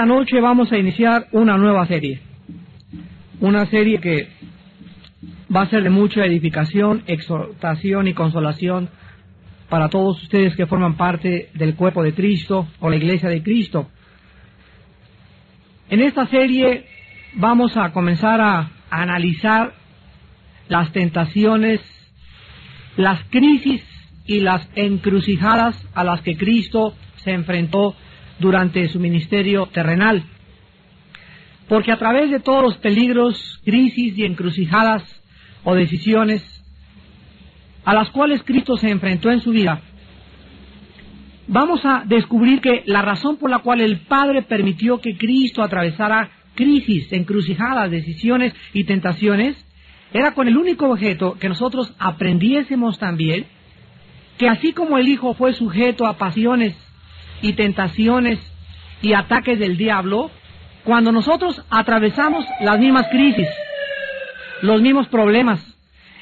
Esta noche vamos a iniciar una nueva serie. Una serie que va a ser de mucha edificación, exhortación y consolación para todos ustedes que forman parte del cuerpo de Cristo o la iglesia de Cristo. En esta serie vamos a comenzar a analizar las tentaciones, las crisis y las encrucijadas a las que Cristo se enfrentó durante su ministerio terrenal. Porque a través de todos los peligros, crisis y encrucijadas o decisiones a las cuales Cristo se enfrentó en su vida, vamos a descubrir que la razón por la cual el Padre permitió que Cristo atravesara crisis, encrucijadas, decisiones y tentaciones, era con el único objeto que nosotros aprendiésemos también que así como el Hijo fue sujeto a pasiones y tentaciones y ataques del diablo, cuando nosotros atravesamos las mismas crisis, los mismos problemas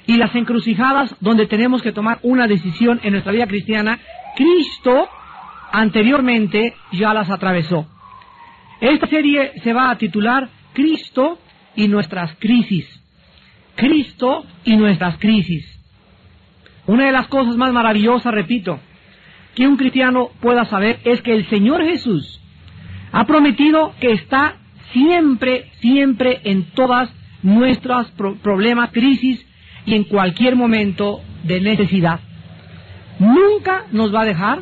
y las encrucijadas donde tenemos que tomar una decisión en nuestra vida cristiana, Cristo anteriormente ya las atravesó. Esta serie se va a titular Cristo y nuestras crisis. Cristo y nuestras crisis. Una de las cosas más maravillosas, repito, que un cristiano pueda saber es que el Señor Jesús ha prometido que está siempre, siempre en todas nuestras problemas, crisis y en cualquier momento de necesidad. Nunca nos va a dejar,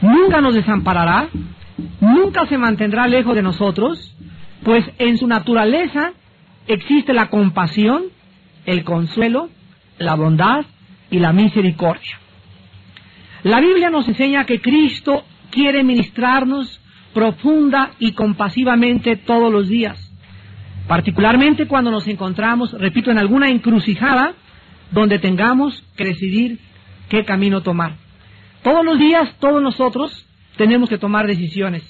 nunca nos desamparará, nunca se mantendrá lejos de nosotros, pues en su naturaleza existe la compasión, el consuelo, la bondad y la misericordia. La Biblia nos enseña que Cristo quiere ministrarnos profunda y compasivamente todos los días, particularmente cuando nos encontramos, repito, en alguna encrucijada donde tengamos que decidir qué camino tomar. Todos los días, todos nosotros tenemos que tomar decisiones.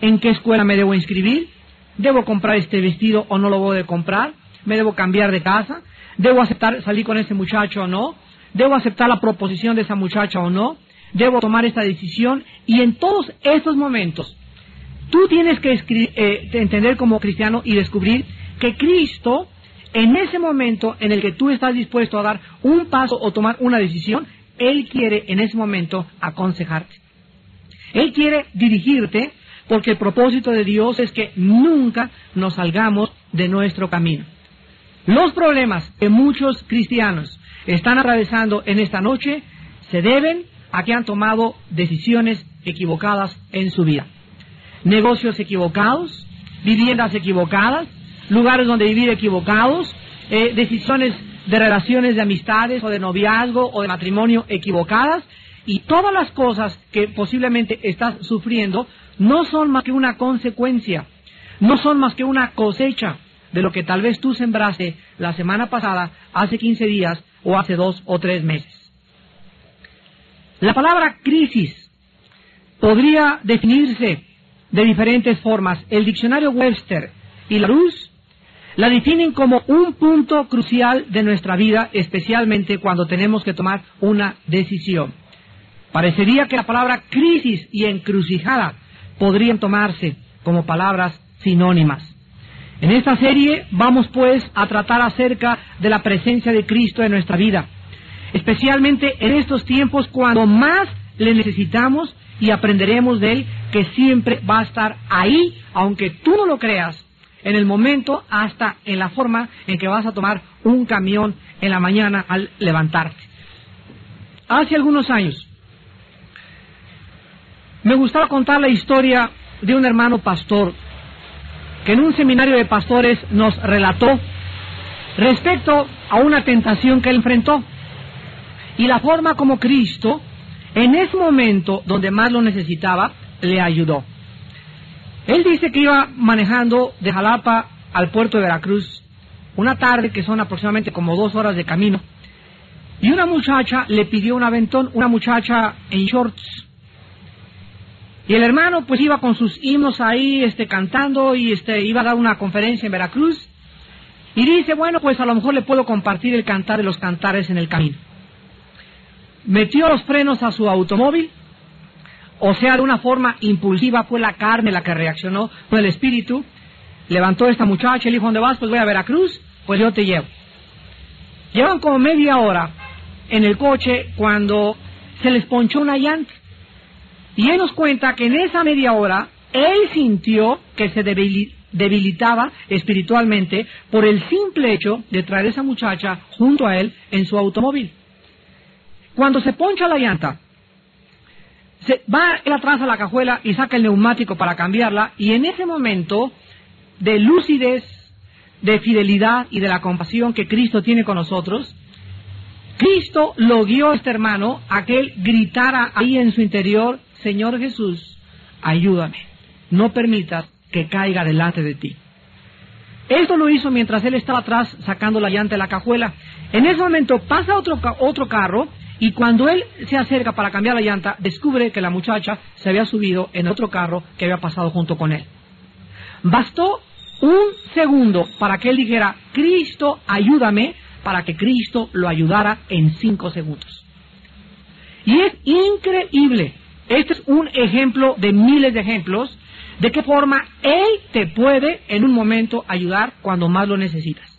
¿En qué escuela me debo inscribir? ¿Debo comprar este vestido o no lo voy a comprar? ¿Me debo cambiar de casa? ¿Debo aceptar salir con ese muchacho o no? ¿Debo aceptar la proposición de esa muchacha o no? Debo tomar esta decisión y en todos estos momentos tú tienes que eh, entender como cristiano y descubrir que Cristo en ese momento en el que tú estás dispuesto a dar un paso o tomar una decisión, Él quiere en ese momento aconsejarte. Él quiere dirigirte porque el propósito de Dios es que nunca nos salgamos de nuestro camino. Los problemas que muchos cristianos están atravesando en esta noche se deben a que han tomado decisiones equivocadas en su vida. Negocios equivocados, viviendas equivocadas, lugares donde vivir equivocados, eh, decisiones de relaciones de amistades o de noviazgo o de matrimonio equivocadas y todas las cosas que posiblemente estás sufriendo no son más que una consecuencia, no son más que una cosecha de lo que tal vez tú sembraste la semana pasada, hace 15 días o hace dos o tres meses. La palabra crisis podría definirse de diferentes formas. El diccionario Webster y la luz la definen como un punto crucial de nuestra vida, especialmente cuando tenemos que tomar una decisión. Parecería que la palabra crisis y encrucijada podrían tomarse como palabras sinónimas. En esta serie vamos pues a tratar acerca de la presencia de Cristo en nuestra vida especialmente en estos tiempos cuando más le necesitamos y aprenderemos de Él que siempre va a estar ahí, aunque tú no lo creas, en el momento hasta en la forma en que vas a tomar un camión en la mañana al levantarte. Hace algunos años me gustaba contar la historia de un hermano pastor que en un seminario de pastores nos relató respecto a una tentación que él enfrentó y la forma como Cristo, en ese momento donde más lo necesitaba, le ayudó. Él dice que iba manejando de Jalapa al puerto de Veracruz una tarde que son aproximadamente como dos horas de camino y una muchacha le pidió un aventón, una muchacha en shorts. Y el hermano pues iba con sus himnos ahí este, cantando y este, iba a dar una conferencia en Veracruz y dice, bueno, pues a lo mejor le puedo compartir el cantar de los cantares en el camino metió los frenos a su automóvil, o sea, de una forma impulsiva fue la carne la que reaccionó, fue el espíritu. Levantó esta muchacha, le dijo, ¿dónde vas? Pues voy a Veracruz, pues yo te llevo. Llevan como media hora en el coche cuando se les ponchó una llanta. Y él nos cuenta que en esa media hora él sintió que se debilitaba espiritualmente por el simple hecho de traer a esa muchacha junto a él en su automóvil. Cuando se poncha la llanta, se va él atrás a la cajuela y saca el neumático para cambiarla y en ese momento de lucidez, de fidelidad y de la compasión que Cristo tiene con nosotros, Cristo lo guió a este hermano a que él gritara ahí en su interior, Señor Jesús, ayúdame, no permitas que caiga delante de ti. Esto lo hizo mientras él estaba atrás sacando la llanta de la cajuela. En ese momento pasa otro, otro carro y cuando él se acerca para cambiar la llanta, descubre que la muchacha se había subido en otro carro que había pasado junto con él. Bastó un segundo para que él dijera, Cristo, ayúdame, para que Cristo lo ayudara en cinco segundos. Y es increíble. Este es un ejemplo de miles de ejemplos de qué forma Él te puede en un momento ayudar cuando más lo necesitas.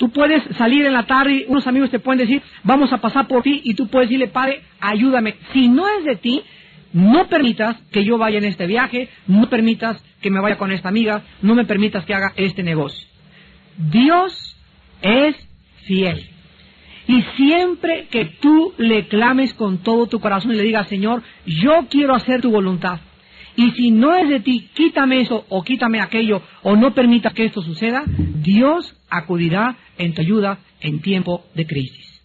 Tú puedes salir en la tarde unos amigos te pueden decir, vamos a pasar por ti, y tú puedes decirle, Padre, ayúdame. Si no es de ti, no permitas que yo vaya en este viaje, no permitas que me vaya con esta amiga, no me permitas que haga este negocio. Dios es fiel. Y siempre que tú le clames con todo tu corazón y le digas, Señor, yo quiero hacer tu voluntad, y si no es de ti, quítame eso o quítame aquello o no permita que esto suceda, Dios acudirá en tu ayuda en tiempo de crisis.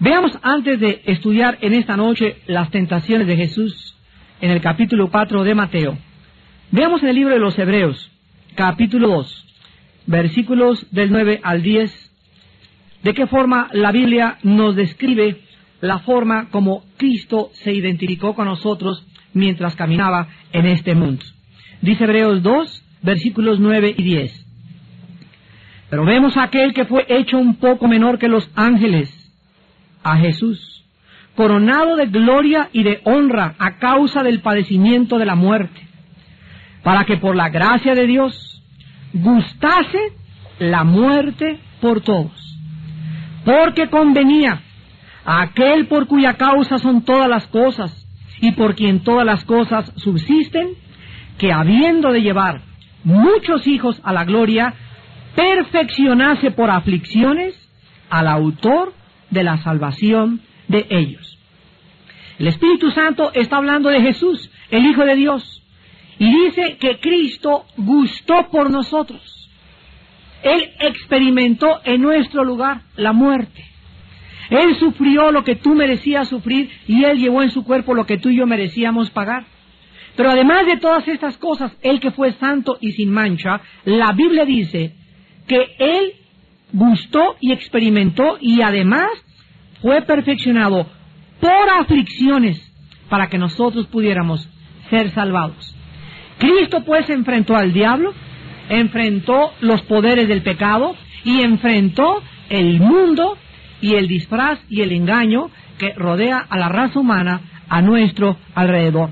Veamos antes de estudiar en esta noche las tentaciones de Jesús en el capítulo 4 de Mateo. Veamos en el libro de los Hebreos, capítulo 2, versículos del 9 al 10, de qué forma la Biblia nos describe la forma como Cristo se identificó con nosotros mientras caminaba en este mundo. Dice Hebreos 2, versículos 9 y 10. Pero vemos a aquel que fue hecho un poco menor que los ángeles, a Jesús, coronado de gloria y de honra a causa del padecimiento de la muerte, para que por la gracia de Dios gustase la muerte por todos, porque convenía a aquel por cuya causa son todas las cosas, y por quien todas las cosas subsisten, que habiendo de llevar muchos hijos a la gloria, perfeccionase por aflicciones al autor de la salvación de ellos. El Espíritu Santo está hablando de Jesús, el Hijo de Dios, y dice que Cristo gustó por nosotros. Él experimentó en nuestro lugar la muerte. Él sufrió lo que tú merecías sufrir y Él llevó en su cuerpo lo que tú y yo merecíamos pagar. Pero además de todas estas cosas, Él que fue santo y sin mancha, la Biblia dice que Él gustó y experimentó y además fue perfeccionado por aflicciones para que nosotros pudiéramos ser salvados. Cristo pues enfrentó al diablo, enfrentó los poderes del pecado y enfrentó el mundo y el disfraz y el engaño que rodea a la raza humana a nuestro alrededor.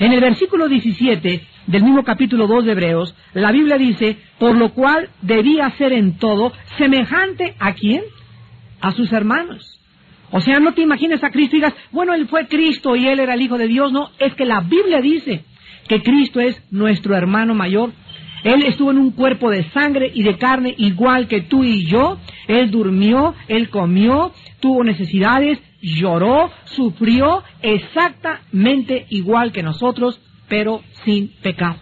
En el versículo 17 del mismo capítulo 2 de Hebreos, la Biblia dice, por lo cual debía ser en todo semejante a quién? A sus hermanos. O sea, no te imagines a Cristo y digas, bueno, él fue Cristo y él era el Hijo de Dios. No, es que la Biblia dice que Cristo es nuestro hermano mayor él estuvo en un cuerpo de sangre y de carne igual que tú y yo. Él durmió, él comió, tuvo necesidades, lloró, sufrió exactamente igual que nosotros, pero sin pecado.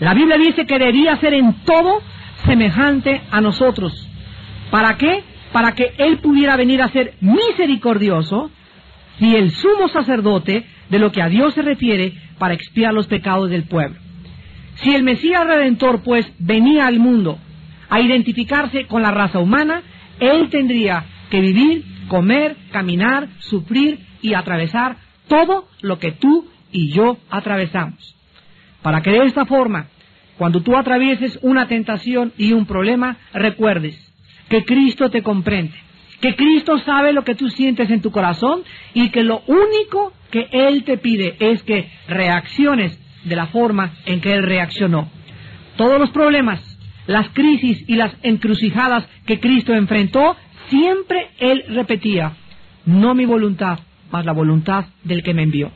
La Biblia dice que debía ser en todo semejante a nosotros. ¿Para qué? Para que Él pudiera venir a ser misericordioso y el sumo sacerdote de lo que a Dios se refiere para expiar los pecados del pueblo. Si el Mesías Redentor, pues, venía al mundo a identificarse con la raza humana, él tendría que vivir, comer, caminar, sufrir y atravesar todo lo que tú y yo atravesamos. Para que de esta forma, cuando tú atravieses una tentación y un problema, recuerdes que Cristo te comprende que Cristo sabe lo que tú sientes en tu corazón y que lo único que Él te pide es que reacciones de la forma en que Él reaccionó. Todos los problemas, las crisis y las encrucijadas que Cristo enfrentó, siempre Él repetía, no mi voluntad, mas la voluntad del que me envió.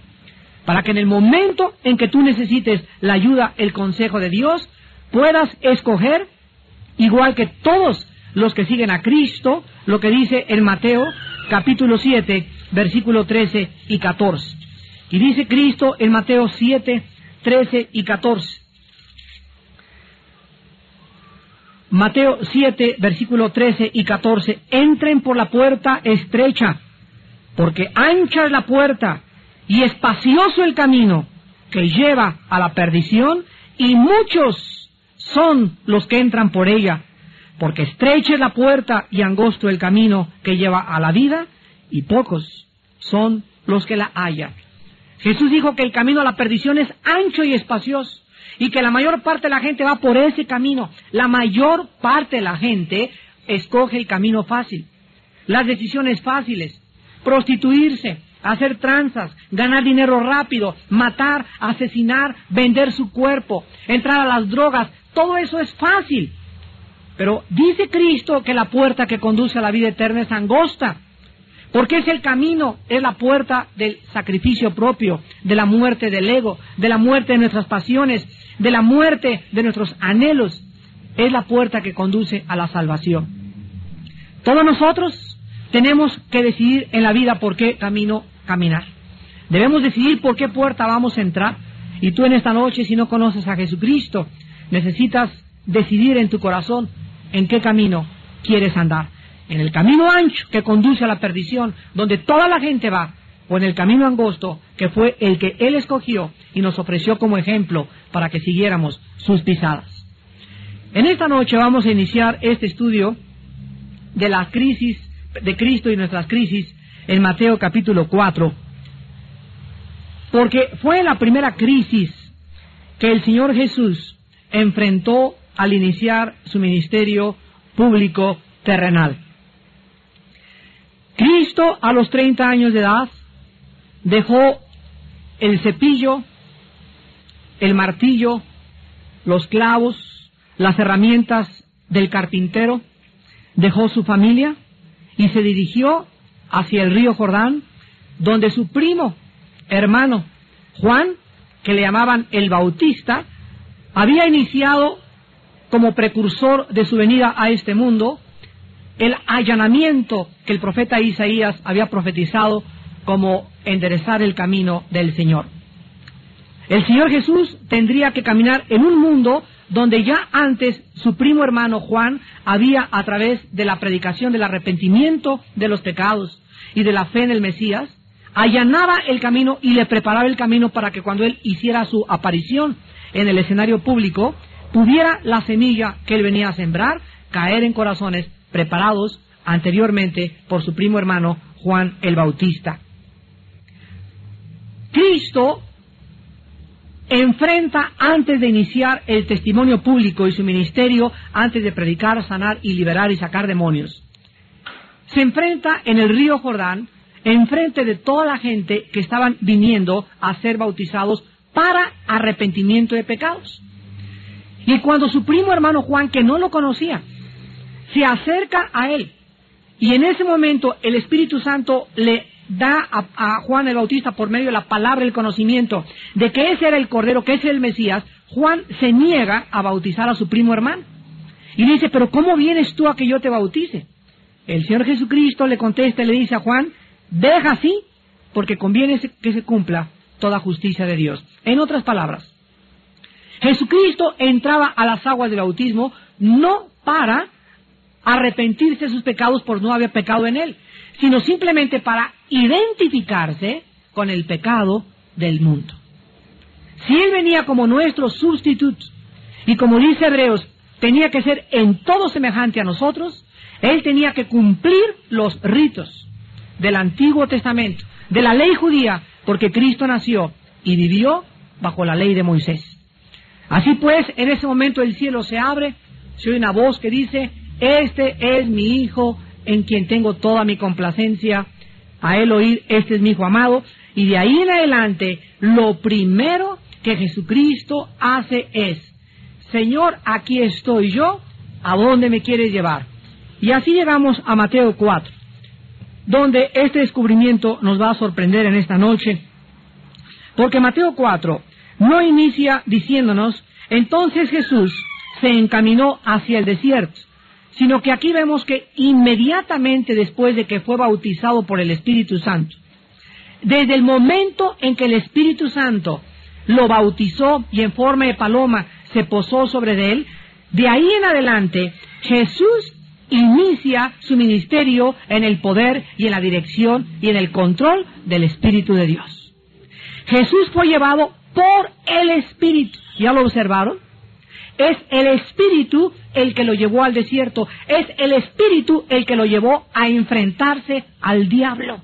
Para que en el momento en que tú necesites la ayuda, el consejo de Dios, puedas escoger, igual que todos los que siguen a Cristo, lo que dice en Mateo capítulo 7, versículo 13 y 14. Y dice Cristo en Mateo 7, 13 y 14. Mateo 7, versículo 13 y 14. Entren por la puerta estrecha, porque ancha es la puerta y espacioso el camino que lleva a la perdición, y muchos son los que entran por ella porque estrecha es la puerta y angosto el camino que lleva a la vida, y pocos son los que la hallan. Jesús dijo que el camino a la perdición es ancho y espacioso, y que la mayor parte de la gente va por ese camino. La mayor parte de la gente escoge el camino fácil, las decisiones fáciles, prostituirse, hacer tranzas, ganar dinero rápido, matar, asesinar, vender su cuerpo, entrar a las drogas, todo eso es fácil. Pero dice Cristo que la puerta que conduce a la vida eterna es angosta, porque es el camino, es la puerta del sacrificio propio, de la muerte del ego, de la muerte de nuestras pasiones, de la muerte de nuestros anhelos. Es la puerta que conduce a la salvación. Todos nosotros tenemos que decidir en la vida por qué camino caminar. Debemos decidir por qué puerta vamos a entrar. Y tú en esta noche, si no conoces a Jesucristo, necesitas decidir en tu corazón en qué camino quieres andar. En el camino ancho que conduce a la perdición, donde toda la gente va, o en el camino angosto, que fue el que Él escogió y nos ofreció como ejemplo para que siguiéramos sus pisadas. En esta noche vamos a iniciar este estudio de la crisis de Cristo y nuestras crisis en Mateo capítulo 4, porque fue la primera crisis que el Señor Jesús enfrentó al iniciar su ministerio público terrenal. Cristo a los 30 años de edad dejó el cepillo, el martillo, los clavos, las herramientas del carpintero, dejó su familia y se dirigió hacia el río Jordán, donde su primo, hermano Juan, que le llamaban el Bautista, había iniciado como precursor de su venida a este mundo, el allanamiento que el profeta Isaías había profetizado como enderezar el camino del Señor. El Señor Jesús tendría que caminar en un mundo donde ya antes su primo hermano Juan había, a través de la predicación del arrepentimiento de los pecados y de la fe en el Mesías, allanaba el camino y le preparaba el camino para que cuando él hiciera su aparición en el escenario público, pudiera la semilla que él venía a sembrar caer en corazones preparados anteriormente por su primo hermano Juan el Bautista. Cristo enfrenta antes de iniciar el testimonio público y su ministerio, antes de predicar, sanar y liberar y sacar demonios. Se enfrenta en el río Jordán, enfrente de toda la gente que estaban viniendo a ser bautizados para arrepentimiento de pecados. Y cuando su primo hermano Juan, que no lo conocía, se acerca a él, y en ese momento el Espíritu Santo le da a, Juan el Bautista por medio de la palabra el conocimiento de que ese era el Cordero, que ese era el Mesías, Juan se niega a bautizar a su primo hermano. Y dice, pero ¿cómo vienes tú a que yo te bautice? El Señor Jesucristo le contesta y le dice a Juan, deja así, porque conviene que se cumpla toda justicia de Dios. En otras palabras, Jesucristo entraba a las aguas del bautismo no para arrepentirse de sus pecados por no haber pecado en él, sino simplemente para identificarse con el pecado del mundo. Si él venía como nuestro sustituto y como dice Hebreos, tenía que ser en todo semejante a nosotros, él tenía que cumplir los ritos del Antiguo Testamento, de la ley judía, porque Cristo nació y vivió bajo la ley de Moisés. Así pues, en ese momento el cielo se abre, se oye una voz que dice, este es mi Hijo, en quien tengo toda mi complacencia, a él oír, este es mi hijo amado, y de ahí en adelante, lo primero que Jesucristo hace es, Señor, aquí estoy yo, ¿a dónde me quieres llevar? Y así llegamos a Mateo 4, donde este descubrimiento nos va a sorprender en esta noche, porque Mateo 4 no inicia diciéndonos, entonces Jesús se encaminó hacia el desierto, sino que aquí vemos que inmediatamente después de que fue bautizado por el Espíritu Santo, desde el momento en que el Espíritu Santo lo bautizó y en forma de paloma se posó sobre él, de ahí en adelante Jesús inicia su ministerio en el poder y en la dirección y en el control del Espíritu de Dios. Jesús fue llevado por el Espíritu. ¿Ya lo observaron? Es el Espíritu el que lo llevó al desierto. Es el Espíritu el que lo llevó a enfrentarse al diablo.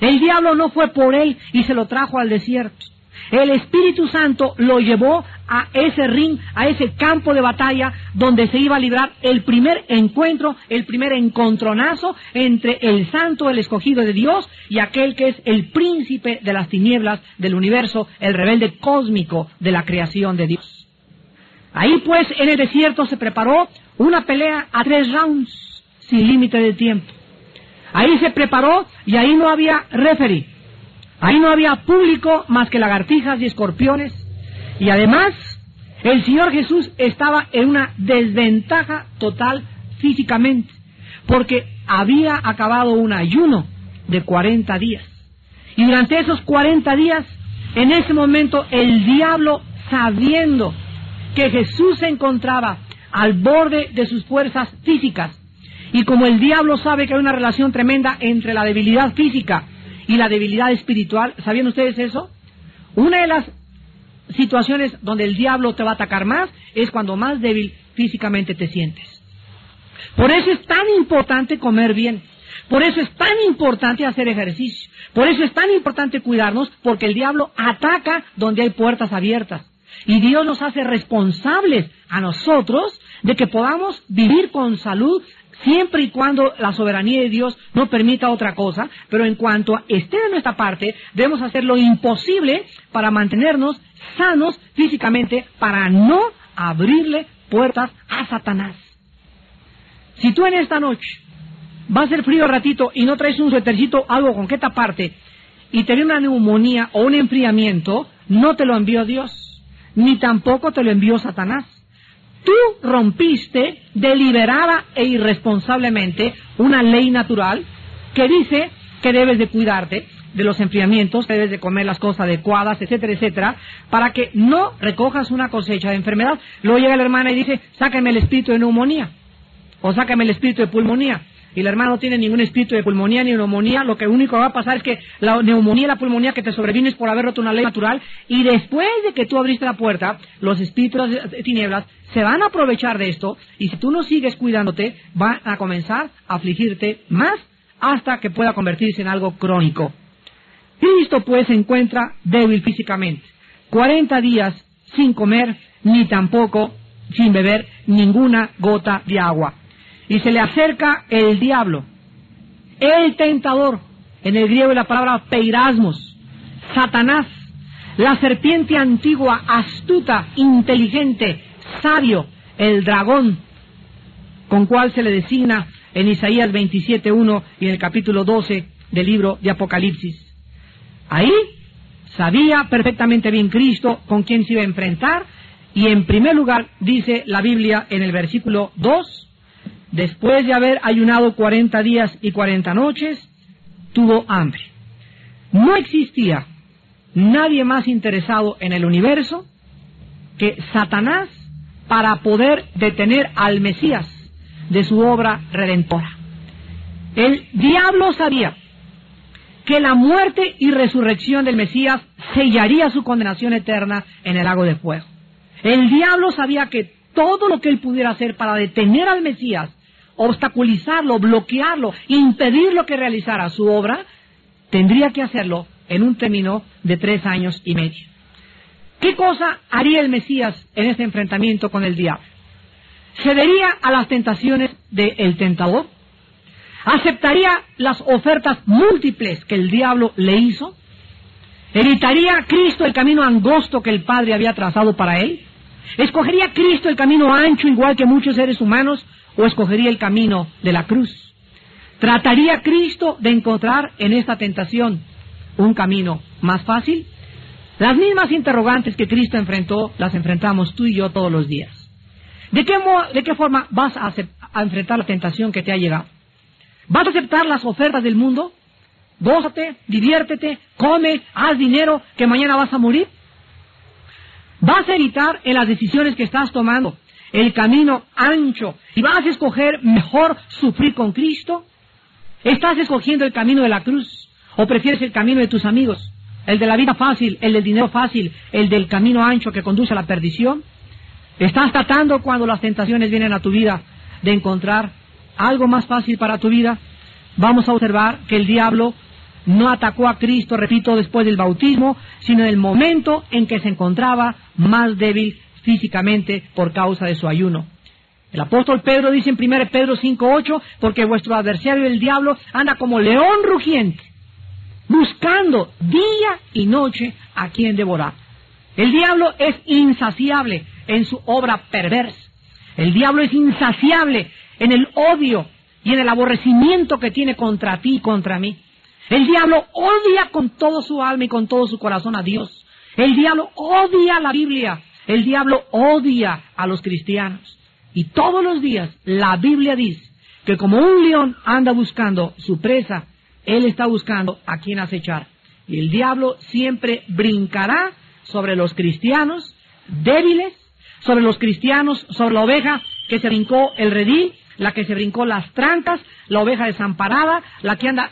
El diablo no fue por él y se lo trajo al desierto. El Espíritu Santo lo llevó a ese ring, a ese campo de batalla donde se iba a librar el primer encuentro, el primer encontronazo entre el santo, el escogido de Dios, y aquel que es el príncipe de las tinieblas del universo, el rebelde cósmico de la creación de Dios. Ahí pues en el desierto se preparó una pelea a tres rounds, sin límite de tiempo. Ahí se preparó y ahí no había referee. Ahí no había público más que lagartijas y escorpiones. Y además, el Señor Jesús estaba en una desventaja total físicamente, porque había acabado un ayuno de 40 días. Y durante esos 40 días, en ese momento, el diablo, sabiendo que Jesús se encontraba al borde de sus fuerzas físicas, y como el diablo sabe que hay una relación tremenda entre la debilidad física y la debilidad espiritual, ¿sabían ustedes eso? Una de las situaciones donde el diablo te va a atacar más es cuando más débil físicamente te sientes. Por eso es tan importante comer bien. Por eso es tan importante hacer ejercicio. Por eso es tan importante cuidarnos, porque el diablo ataca donde hay puertas abiertas. Y Dios nos hace responsables a nosotros de que podamos vivir con salud siempre y cuando la soberanía de Dios no permita otra cosa, pero en cuanto esté de nuestra parte, debemos hacer lo imposible para mantenernos sanos físicamente, para no abrirle puertas a Satanás. Si tú en esta noche va a ser frío ratito y no traes un suétercito, algo con que taparte, y te viene una neumonía o un enfriamiento, no te lo envió Dios, ni tampoco te lo envió Satanás. Tú rompiste deliberada e irresponsablemente una ley natural que dice que debes de cuidarte de los enfriamientos, debes de comer las cosas adecuadas, etcétera, etcétera, para que no recojas una cosecha de enfermedad. Luego llega la hermana y dice, sácame el espíritu de neumonía, o sácame el espíritu de pulmonía y la hermana no tiene ningún espíritu de pulmonía ni neumonía, lo que único va a pasar es que la neumonía la pulmonía que te sobrevino es por haber roto una ley natural y después de que tú abriste la puerta, los espíritus de tinieblas se van a aprovechar de esto y si tú no sigues cuidándote, van a comenzar a afligirte más hasta que pueda convertirse en algo crónico. Cristo pues se encuentra débil físicamente, 40 días sin comer ni tampoco sin beber ninguna gota de agua y se le acerca el diablo, el tentador, en el griego la palabra peirasmos, Satanás, la serpiente antigua, astuta, inteligente, sabio, el dragón, con cual se le designa en Isaías 27.1 y en el capítulo 12 del libro de Apocalipsis. Ahí sabía perfectamente bien Cristo con quién se iba a enfrentar y en primer lugar dice la Biblia en el versículo 2, después de haber ayunado 40 días y 40 noches, tuvo hambre. No existía nadie más interesado en el universo que Satanás para poder detener al Mesías de su obra redentora. El diablo sabía que la muerte y resurrección del Mesías sellaría su condenación eterna en el lago de fuego. El diablo sabía que todo lo que él pudiera hacer para detener al Mesías obstaculizarlo, bloquearlo, impedir lo que realizara su obra, tendría que hacerlo en un término de tres años y medio. ¿Qué cosa haría el Mesías en este enfrentamiento con el diablo? cedería a las tentaciones del tentador, aceptaría las ofertas múltiples que el diablo le hizo, evitaría Cristo el camino angosto que el Padre había trazado para él, escogería Cristo el camino ancho igual que muchos seres humanos o escogería el camino de la cruz. ¿Trataría Cristo de encontrar en esta tentación un camino más fácil? Las mismas interrogantes que Cristo enfrentó las enfrentamos tú y yo todos los días. ¿De qué, de qué forma vas a, enfrentar la tentación que te ha llegado? ¿Vas a aceptar las ofertas del mundo? Gózate, diviértete, come, haz dinero, que mañana vas a morir. ¿Vas a evitar en las decisiones que estás tomando el camino ancho y vas a escoger mejor sufrir con Cristo? ¿Estás escogiendo el camino de la cruz o prefieres el camino de tus amigos? ¿El de la vida fácil, el del dinero fácil, el del camino ancho que conduce a la perdición? ¿Estás tratando cuando las tentaciones vienen a tu vida de encontrar algo más fácil para tu vida? Vamos a observar que el diablo no atacó a Cristo, repito, después del bautismo, sino en el momento en que se encontraba más débil físicamente por causa de su ayuno. El apóstol Pedro dice en 1 Pedro 5.8, porque vuestro adversario el diablo anda como león rugiente, buscando día y noche a quien devorar. El diablo es insaciable en su obra perversa. El diablo es insaciable en el odio y en el aborrecimiento que tiene contra ti y contra mí. El diablo odia con todo su alma y con todo su corazón a Dios. El diablo odia la Biblia. El diablo odia a los cristianos. Y todos los días la Biblia dice que como un león anda buscando su presa, él está buscando a quien acechar. Y el diablo siempre brincará sobre los cristianos débiles, sobre los cristianos, sobre la oveja que se brincó el redil, la que se brincó las trancas, la oveja desamparada, la que anda,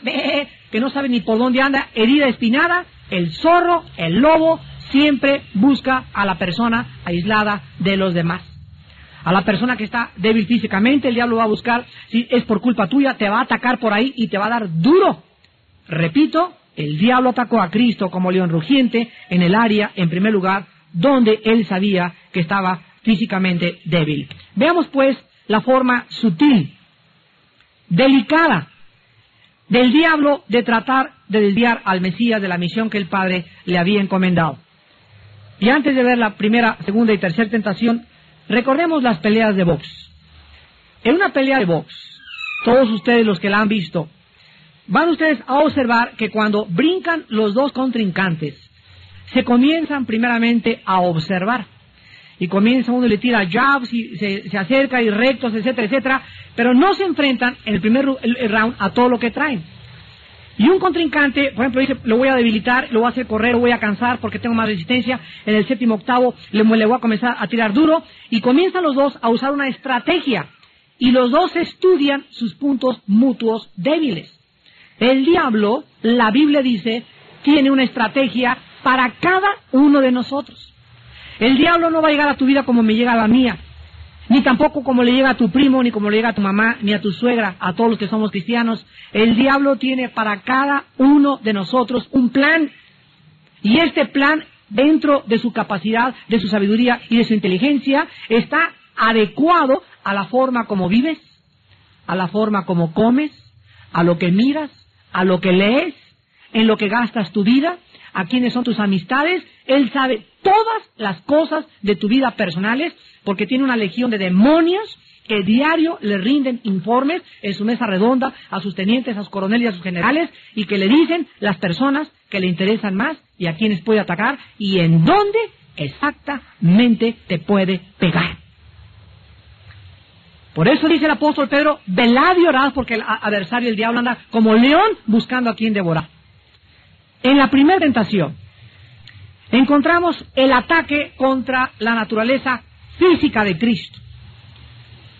que no sabe ni por dónde anda, herida, espinada, el zorro, el lobo, siempre busca a la persona aislada de los demás. A la persona que está débil físicamente, el diablo va a buscar, si es por culpa tuya, te va a atacar por ahí y te va a dar duro. Repito, el diablo atacó a Cristo como león rugiente en el área, en primer lugar, donde él sabía que estaba físicamente débil. Veamos pues la forma sutil, delicada, del diablo de tratar de desviar al Mesías de la misión que el Padre le había encomendado. Y antes de ver la primera, segunda y tercera tentación, recordemos las peleas de box. En una pelea de box, todos ustedes los que la han visto, van ustedes a observar que cuando brincan los dos contrincantes, se comienzan primeramente a observar. Y comienza uno le tira jabs y se, acerca y rectos, etcétera, etcétera, pero no se enfrentan en el primer round a todo lo que traen. Y un contrincante, por ejemplo, dice, lo voy a debilitar, lo voy a hacer correr, lo voy a cansar porque tengo más resistencia. En el séptimo octavo le, le voy a comenzar a tirar duro. Y comienzan los dos a usar una estrategia. Y los dos estudian sus puntos mutuos débiles. El diablo, la Biblia dice, tiene una estrategia para cada uno de nosotros. El diablo no va a llegar a tu vida como me llega a la mía ni tampoco como le llega a tu primo, ni como le llega a tu mamá, ni a tu suegra, a todos los que somos cristianos. El diablo tiene para cada uno de nosotros un plan. Y este plan, dentro de su capacidad, de su sabiduría y de su inteligencia, está adecuado a la forma como vives, a la forma como comes, a lo que miras, a lo que lees, en lo que gastas tu vida, a quiénes son tus amistades. Él sabe todas las cosas de tu vida personales porque tiene una legión de demonios que diario le rinden informes en su mesa redonda a sus tenientes, a sus coroneles y a sus generales y que le dicen las personas que le interesan más y a quienes puede atacar y en dónde exactamente te puede pegar. Por eso dice el apóstol Pedro, velad y orad porque el adversario, el diablo, anda como león buscando a quien devorar. En la primera tentación, encontramos el ataque contra la naturaleza física de Cristo.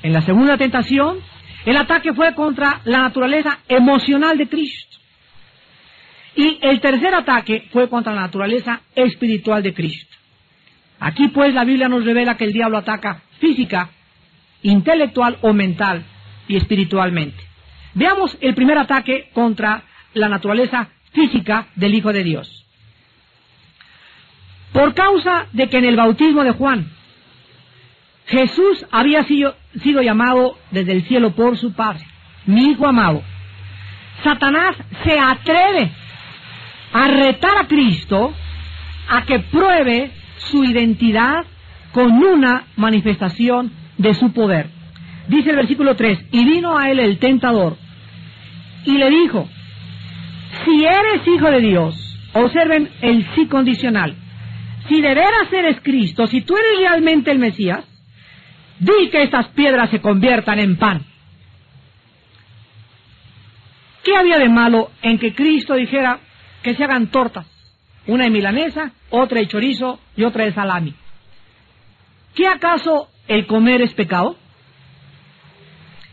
En la segunda tentación, el ataque fue contra la naturaleza emocional de Cristo. Y el tercer ataque fue contra la naturaleza espiritual de Cristo. Aquí pues la Biblia nos revela que el diablo ataca física, intelectual o mental y espiritualmente. Veamos el primer ataque contra la naturaleza física del Hijo de Dios. Por causa de que en el bautismo de Juan Jesús había sido, sido llamado desde el cielo por su Padre, mi Hijo amado. Satanás se atreve a retar a Cristo a que pruebe su identidad con una manifestación de su poder. Dice el versículo 3, y vino a él el tentador y le dijo, si eres hijo de Dios, observen el sí condicional, si de veras eres Cristo, si tú eres realmente el Mesías, di que estas piedras se conviertan en pan. ¿Qué había de malo en que Cristo dijera que se hagan tortas? Una de milanesa, otra de chorizo y otra de salami. ¿Qué acaso el comer es pecado?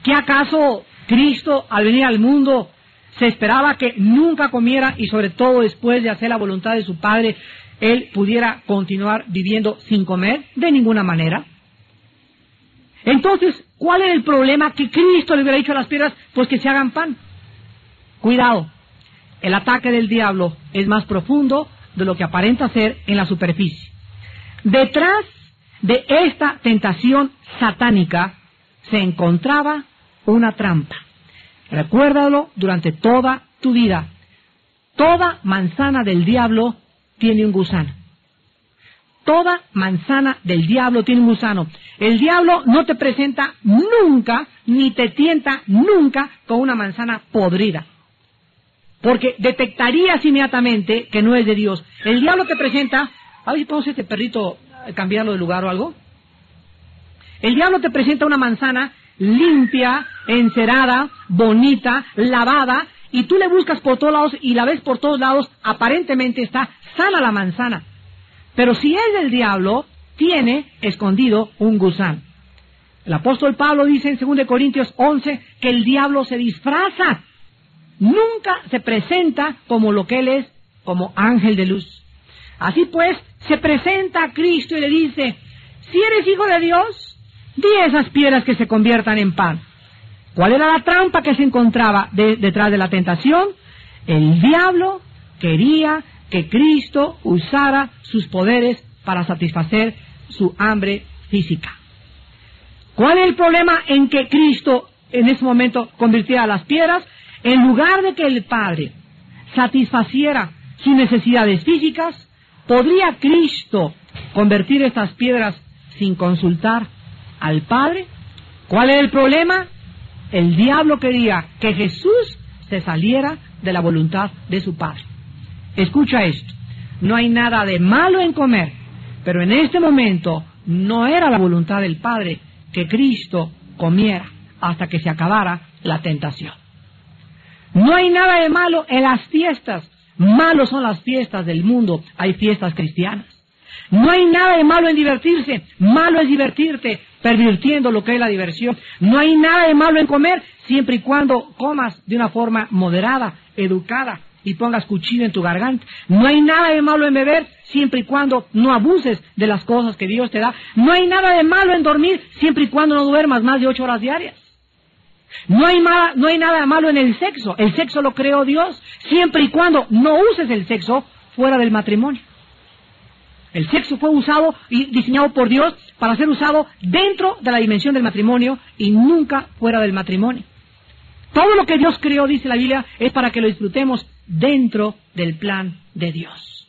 ¿Qué acaso Cristo al venir al mundo se esperaba que nunca comiera y sobre todo después de hacer la voluntad de su Padre, él pudiera continuar viviendo sin comer? De ninguna manera. Entonces, ¿cuál era el problema que Cristo le hubiera dicho a las piedras? Pues que se hagan pan. Cuidado, el ataque del diablo es más profundo de lo que aparenta ser en la superficie. Detrás de esta tentación satánica se encontraba una trampa. Recuérdalo durante toda tu vida. Toda manzana del diablo tiene un gusano. Toda manzana del diablo tiene un gusano. El diablo no te presenta nunca, ni te tienta nunca con una manzana podrida. Porque detectarías inmediatamente que no es de Dios. El diablo te presenta, a ver si podemos este perrito eh, cambiarlo de lugar o algo. El diablo te presenta una manzana limpia, encerada, bonita, lavada, y tú le buscas por todos lados y la ves por todos lados, aparentemente está sana la manzana. Pero si es del diablo, tiene escondido un gusano. El apóstol Pablo dice en 2 Corintios 11 que el diablo se disfraza nunca se presenta como lo que Él es, como ángel de luz. Así pues, se presenta a Cristo y le dice, si eres hijo de Dios, di esas piedras que se conviertan en pan. ¿Cuál era la trampa que se encontraba detrás de la tentación? El diablo quería que Cristo usara sus poderes para satisfacer su hambre física. ¿Cuál es el problema en que Cristo en ese momento convirtiera las piedras? En lugar de que el Padre satisfaciera sus necesidades físicas, ¿podría Cristo convertir estas piedras sin consultar al Padre? ¿Cuál es el problema? El diablo quería que Jesús se saliera de la voluntad de su Padre. Escucha esto, no hay nada de malo en comer, pero en este momento no era la voluntad del Padre que Cristo comiera hasta que se acabara la tentación. No hay nada de malo en las fiestas. Malos son las fiestas del mundo. Hay fiestas cristianas. No hay nada de malo en divertirse. Malo es divertirte, pervirtiendo lo que es la diversión. No hay nada de malo en comer, siempre y cuando comas de una forma moderada, educada y pongas cuchillo en tu garganta. No hay nada de malo en beber, siempre y cuando no abuses de las cosas que Dios te da. No hay nada de malo en dormir, siempre y cuando no duermas más de ocho horas diarias. No hay, no hay nada malo en el sexo. El sexo lo creó Dios siempre y cuando no uses el sexo fuera del matrimonio. El sexo fue usado y diseñado por Dios para ser usado dentro de la dimensión del matrimonio y nunca fuera del matrimonio. Todo lo que Dios creó, dice la Biblia, es para que lo disfrutemos dentro del plan de Dios.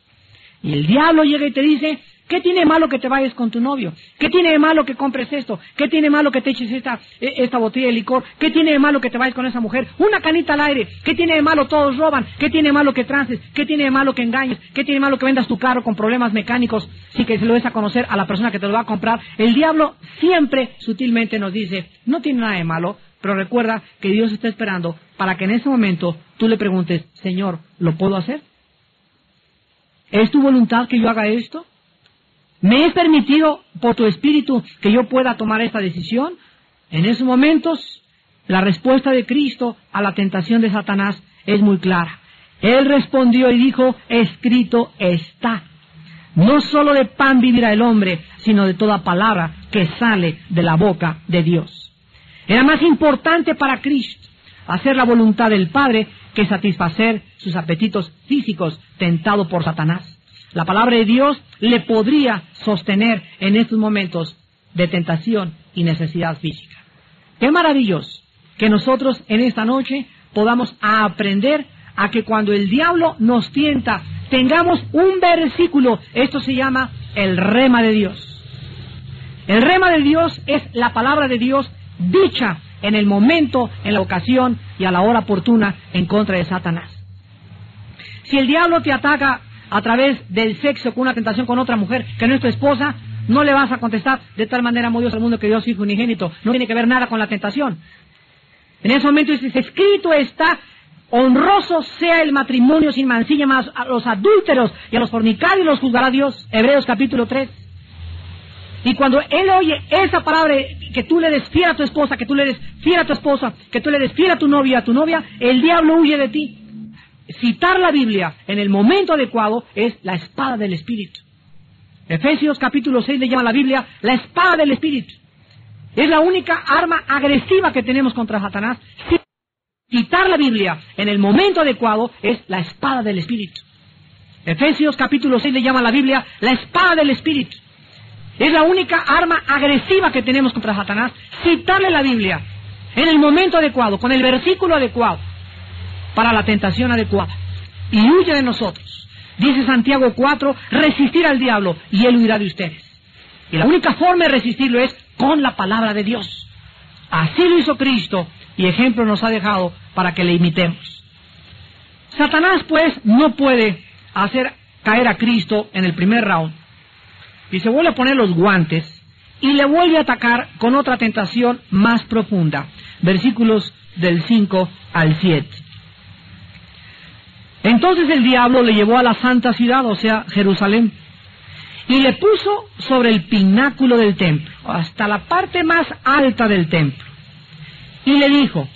Y el diablo llega y te dice, ¿Qué tiene de malo que te vayas con tu novio? ¿Qué tiene de malo que compres esto? ¿Qué tiene de malo que te eches esta, e, esta botella de licor? ¿Qué tiene de malo que te vayas con esa mujer? Una canita al aire. ¿Qué tiene de malo todos roban? ¿Qué tiene de malo que trances? ¿Qué tiene de malo que engañes? ¿Qué tiene de malo que vendas tu carro con problemas mecánicos si que se lo des a conocer a la persona que te lo va a comprar? El diablo siempre sutilmente nos dice, no tiene nada de malo, pero recuerda que Dios está esperando para que en ese momento tú le preguntes, Señor, ¿lo puedo hacer? ¿Es tu voluntad que yo haga esto? ¿Me es permitido por tu espíritu que yo pueda tomar esta decisión? En esos momentos, la respuesta de Cristo a la tentación de Satanás es muy clara. Él respondió y dijo, escrito está. No solo de pan vivirá el hombre, sino de toda palabra que sale de la boca de Dios. Era más importante para Cristo hacer la voluntad del Padre que satisfacer sus apetitos físicos tentado por Satanás. La palabra de Dios le podría sostener en estos momentos de tentación y necesidad física. Qué maravilloso que nosotros en esta noche podamos aprender a que cuando el diablo nos tienta, tengamos un versículo, esto se llama el rema de Dios. El rema de Dios es la palabra de Dios dicha en el momento, en la ocasión y a la hora oportuna en contra de Satanás. Si el diablo te ataca a través del sexo con una tentación con otra mujer que no es tu esposa, no le vas a contestar de tal manera amó Dios al mundo que Dios hijo unigénito. No tiene que ver nada con la tentación. En ese momento dice, escrito está, honroso sea el matrimonio sin mancilla más a los adúlteros y a los fornicarios los juzgará Dios. Hebreos capítulo 3. Y cuando él oye esa palabra que tú le fiel a tu esposa, que tú le fiel a tu esposa, que tú le fiel a tu novia, a tu novia, el diablo huye de ti. Citar la Biblia en el momento adecuado es la espada del Espíritu. Efesios capítulo 6 le llama a la Biblia la espada del Espíritu. Es la única arma agresiva que tenemos contra Satanás. Citar la Biblia en el momento adecuado es la espada del Espíritu. Efesios capítulo 6 le llama a la Biblia la espada del Espíritu. Es la única arma agresiva que tenemos contra Satanás. Citarle la Biblia en el momento adecuado, con el versículo adecuado, para la tentación adecuada. Y huye de nosotros. Dice Santiago 4, resistir al diablo y él huirá de ustedes. Y la única forma de resistirlo es con la palabra de Dios. Así lo hizo Cristo y ejemplo nos ha dejado para que le imitemos. Satanás pues no puede hacer caer a Cristo en el primer round y se vuelve a poner los guantes y le vuelve a atacar con otra tentación más profunda. Versículos del 5 al 7. Entonces el diablo le llevó a la santa ciudad, o sea, Jerusalén, y le puso sobre el pináculo del templo, hasta la parte más alta del templo. Y le dijo,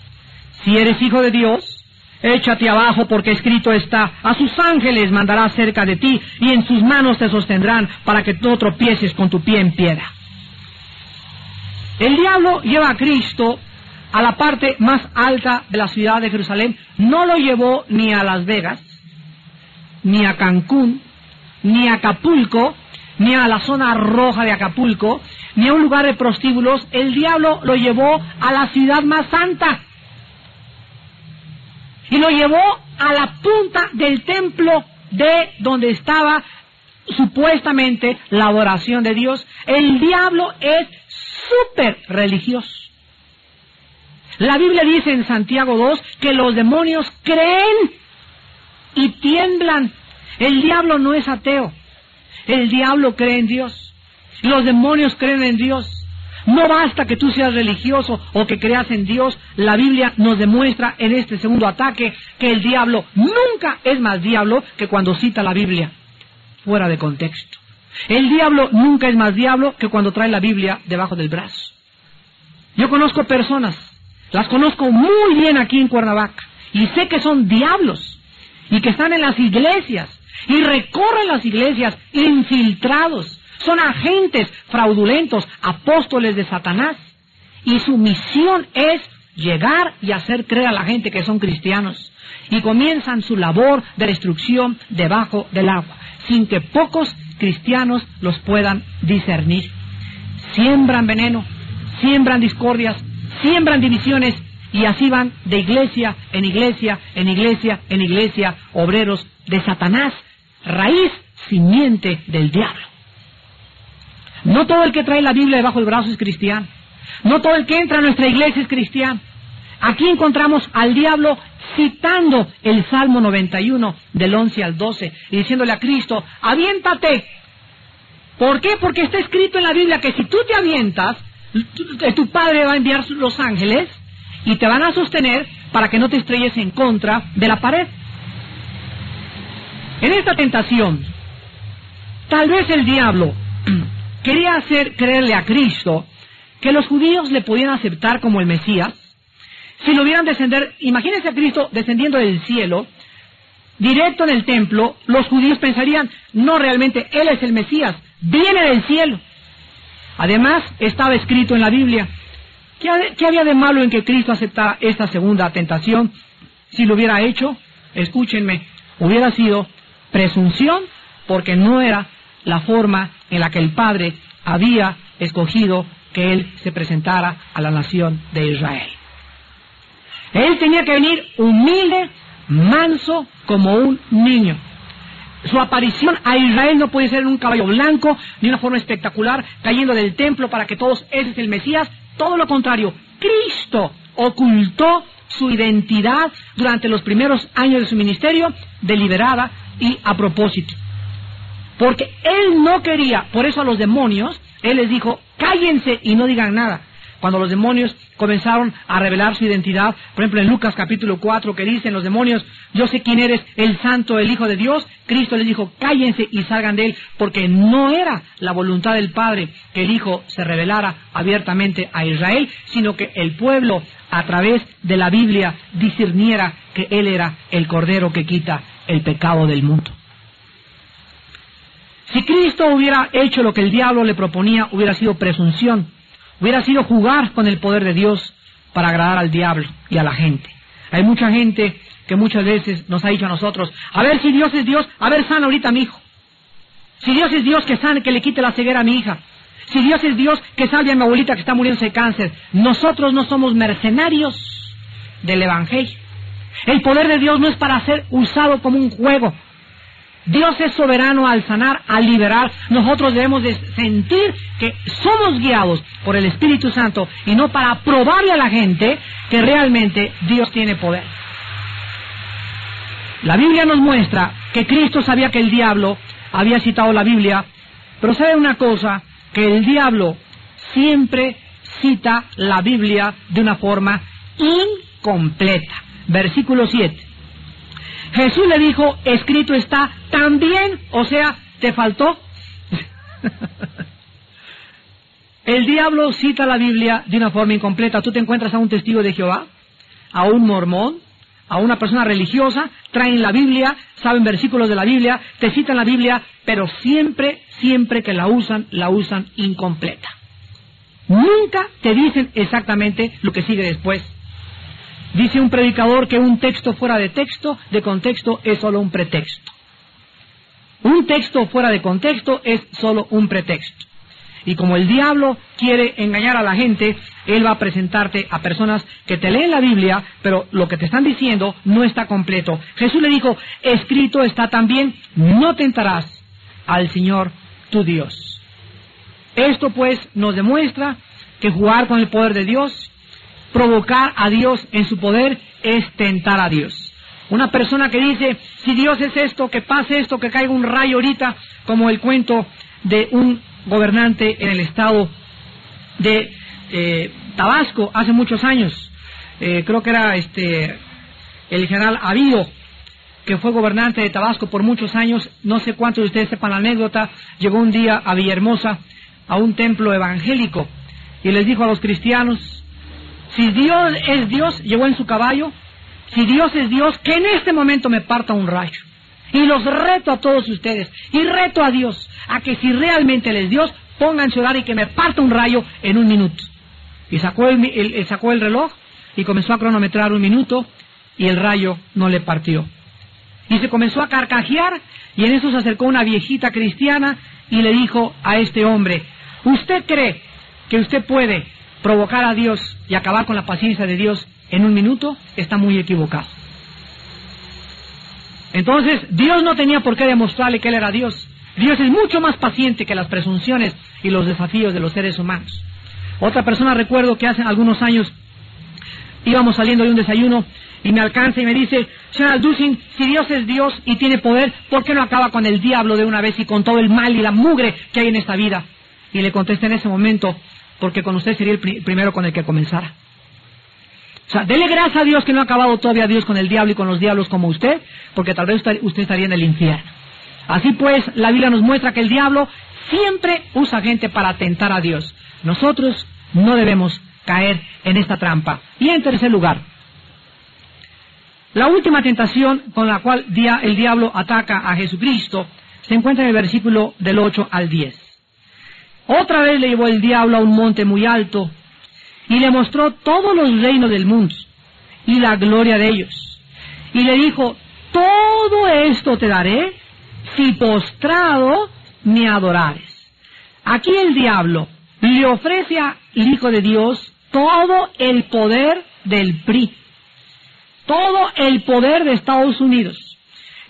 si eres hijo de Dios, échate abajo porque escrito está, a sus ángeles mandará cerca de ti y en sus manos te sostendrán para que no tropieces con tu pie en piedra. El diablo lleva a Cristo a la parte más alta de la ciudad de Jerusalén, no lo llevó ni a Las Vegas, ni a Cancún, ni a Acapulco, ni a la zona roja de Acapulco, ni a un lugar de prostíbulos, el diablo lo llevó a la ciudad más santa. Y lo llevó a la punta del templo de donde estaba supuestamente la adoración de Dios. El diablo es súper religioso. La Biblia dice en Santiago 2 que los demonios creen y tiemblan. El diablo no es ateo. El diablo cree en Dios. Los demonios creen en Dios. No basta que tú seas religioso o que creas en Dios. La Biblia nos demuestra en este segundo ataque que el diablo nunca es más diablo que cuando cita la Biblia fuera de contexto. El diablo nunca es más diablo que cuando trae la Biblia debajo del brazo. Yo conozco personas las conozco muy bien aquí en Cuernavaca y sé que son diablos y que están en las iglesias y recorren las iglesias infiltrados. Son agentes fraudulentos, apóstoles de Satanás. Y su misión es llegar y hacer creer a la gente que son cristianos. Y comienzan su labor de destrucción debajo del agua, sin que pocos cristianos los puedan discernir. Siembran veneno, siembran discordias, siembran divisiones y así van de iglesia en iglesia, en iglesia, en iglesia, obreros de Satanás, raíz, simiente del diablo. No todo el que trae la Biblia debajo del brazo es cristiano. No todo el que entra a nuestra iglesia es cristiano. Aquí encontramos al diablo citando el Salmo 91 del 11 al 12 y diciéndole a Cristo, aviéntate. ¿Por qué? Porque está escrito en la Biblia que si tú te avientas, tu padre va a enviar los ángeles y te van a sostener para que no te estrelles en contra de la pared. En esta tentación, tal vez el diablo quería hacer creerle a Cristo que los judíos le podían aceptar como el Mesías si lo vieran descender, imagínense a Cristo descendiendo del cielo, directo en el templo, los judíos pensarían, no realmente, Él es el Mesías, viene del cielo. Además, estaba escrito en la Biblia. ¿Qué, había de malo en que Cristo aceptara esta segunda tentación? Si lo hubiera hecho, escúchenme, hubiera sido presunción porque no era la forma en la que el Padre había escogido que él se presentara a la nación de Israel. Él tenía que venir humilde, manso, como un niño. Su aparición a Israel no puede ser en un caballo blanco, ni una forma espectacular, cayendo del templo para que todos, ese es el Mesías. Todo lo contrario, Cristo ocultó su identidad durante los primeros años de su ministerio, deliberada y a propósito. Porque él no quería, por eso a los demonios, él les dijo, cállense y no digan nada. Cuando los demonios comenzaron a revelar su identidad, por ejemplo en Lucas capítulo 4 que dicen los demonios, yo sé quién eres, el santo, el Hijo de Dios, Cristo les dijo, cállense y salgan de él, porque no era la voluntad del Padre que el Hijo se revelara abiertamente a Israel, sino que el pueblo a través de la Biblia discerniera que Él era el Cordero que quita el pecado del mundo. Si Cristo hubiera hecho lo que el diablo le proponía, hubiera sido presunción, hubiera sido jugar con el poder de Dios para agradar al diablo y a la gente. Hay mucha gente que muchas veces nos ha dicho a nosotros, a ver si Dios es Dios, a ver sana ahorita a mi hijo. Si Dios es Dios que sane, que le quite la ceguera a mi hija. Si Dios es Dios que salve a mi abuelita que está muriéndose de cáncer. Nosotros no somos mercenarios del Evangelio. El poder de Dios no es para ser usado como un juego. Dios es soberano al sanar, al liberar. Nosotros debemos de sentir que somos guiados por el Espíritu Santo y no para probarle a la gente que realmente Dios tiene poder. La Biblia nos muestra que Cristo sabía que el diablo había citado la Biblia, pero sabe una cosa, que el diablo siempre cita la Biblia de una forma incompleta. Versículo 7. Jesús le dijo, escrito está también, o sea, te faltó. El diablo cita la Biblia de una forma incompleta. Tú te encuentras a un testigo de Jehová, a un mormón, a una persona religiosa, traen la Biblia, saben versículos de la Biblia, te citan la Biblia, pero siempre, siempre que la usan, la usan incompleta. Nunca te dicen exactamente lo que sigue después. Dice un predicador que un texto fuera de texto, de contexto, es solo un pretexto. Un texto fuera de contexto es solo un pretexto. Y como el diablo quiere engañar a la gente, él va a presentarte a personas que te leen la Biblia, pero lo que te están diciendo no está completo. Jesús le dijo, escrito está también, no tentarás al Señor tu Dios. Esto pues nos demuestra que jugar con el poder de Dios, provocar a Dios en su poder, es tentar a Dios. Una persona que dice, si Dios es esto, que pase esto, que caiga un rayo ahorita, como el cuento de un gobernante en el estado de eh, Tabasco hace muchos años. Eh, creo que era este el general Avío, que fue gobernante de Tabasco por muchos años. No sé cuántos de ustedes sepan la anécdota. Llegó un día a Villahermosa, a un templo evangélico, y les dijo a los cristianos, si Dios es Dios, llegó en su caballo, si Dios es Dios, que en este momento me parta un rayo. Y los reto a todos ustedes, y reto a Dios, a que si realmente Él es Dios, pónganse a orar y que me parta un rayo en un minuto. Y sacó el, sacó el reloj y comenzó a cronometrar un minuto y el rayo no le partió. Y se comenzó a carcajear y en eso se acercó una viejita cristiana y le dijo a este hombre, ¿usted cree que usted puede provocar a Dios y acabar con la paciencia de Dios en un minuto? Está muy equivocado. Entonces, Dios no tenía por qué demostrarle que Él era Dios. Dios es mucho más paciente que las presunciones y los desafíos de los seres humanos. Otra persona recuerdo que hace algunos años íbamos saliendo de un desayuno y me alcanza y me dice, señor Alducin, si Dios es Dios y tiene poder, ¿por qué no acaba con el diablo de una vez y con todo el mal y la mugre que hay en esta vida? Y le contesté en ese momento, porque con usted sería el primero con el que comenzara. O sea, dele gracias a Dios que no ha acabado todavía Dios con el diablo y con los diablos como usted, porque tal vez usted estaría en el infierno. Así pues, la Biblia nos muestra que el diablo siempre usa gente para atentar a Dios. Nosotros no debemos caer en esta trampa. Y en tercer lugar, la última tentación con la cual el diablo ataca a Jesucristo se encuentra en el versículo del 8 al 10. Otra vez le llevó el diablo a un monte muy alto y le mostró todos los reinos del mundo y la gloria de ellos. Y le dijo, todo esto te daré si postrado me adorares. Aquí el diablo le ofrece al Hijo de Dios todo el poder del PRI, todo el poder de Estados Unidos,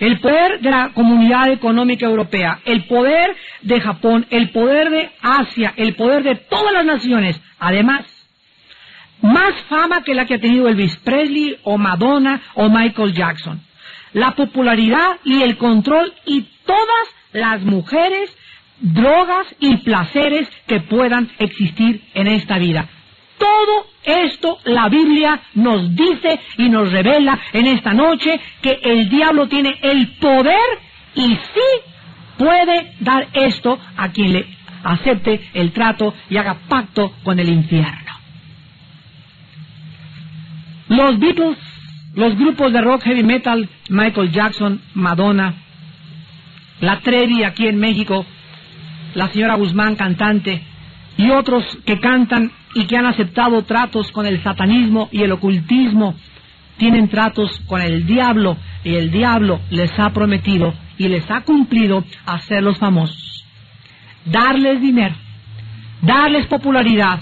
el poder de la Comunidad Económica Europea, el poder de Japón, el poder de Asia, el poder de todas las naciones. Además, más fama que la que ha tenido Elvis Presley o Madonna o Michael Jackson. La popularidad y el control y todas las mujeres, drogas y placeres que puedan existir en esta vida. Todo esto la Biblia nos dice y nos revela en esta noche que el diablo tiene el poder y sí puede dar esto a quien le acepte el trato y haga pacto con el infierno. Los Beatles, los grupos de rock heavy metal, Michael Jackson, Madonna, la Trevi aquí en México, la señora Guzmán cantante, y otros que cantan y que han aceptado tratos con el satanismo y el ocultismo, tienen tratos con el diablo y el diablo les ha prometido y les ha cumplido hacerlos famosos, darles dinero, darles popularidad,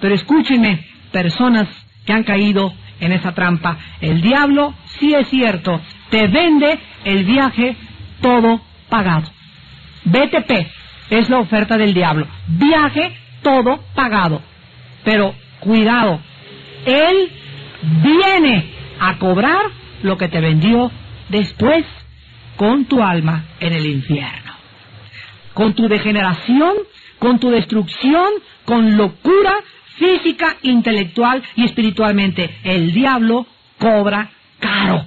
pero escúchenme, personas que han caído en esa trampa, el diablo, sí es cierto, te vende el viaje todo pagado. BTP es la oferta del diablo, viaje todo pagado. Pero cuidado, Él viene a cobrar lo que te vendió después con tu alma en el infierno. Con tu degeneración, con tu destrucción, con locura física, intelectual y espiritualmente. El diablo cobra caro.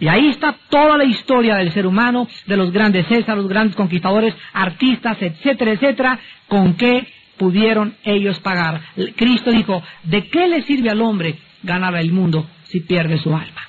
Y ahí está toda la historia del ser humano, de los grandes César, los grandes conquistadores, artistas, etcétera, etcétera, con qué pudieron ellos pagar. Cristo dijo, ¿de qué le sirve al hombre ganar el mundo si pierde su alma?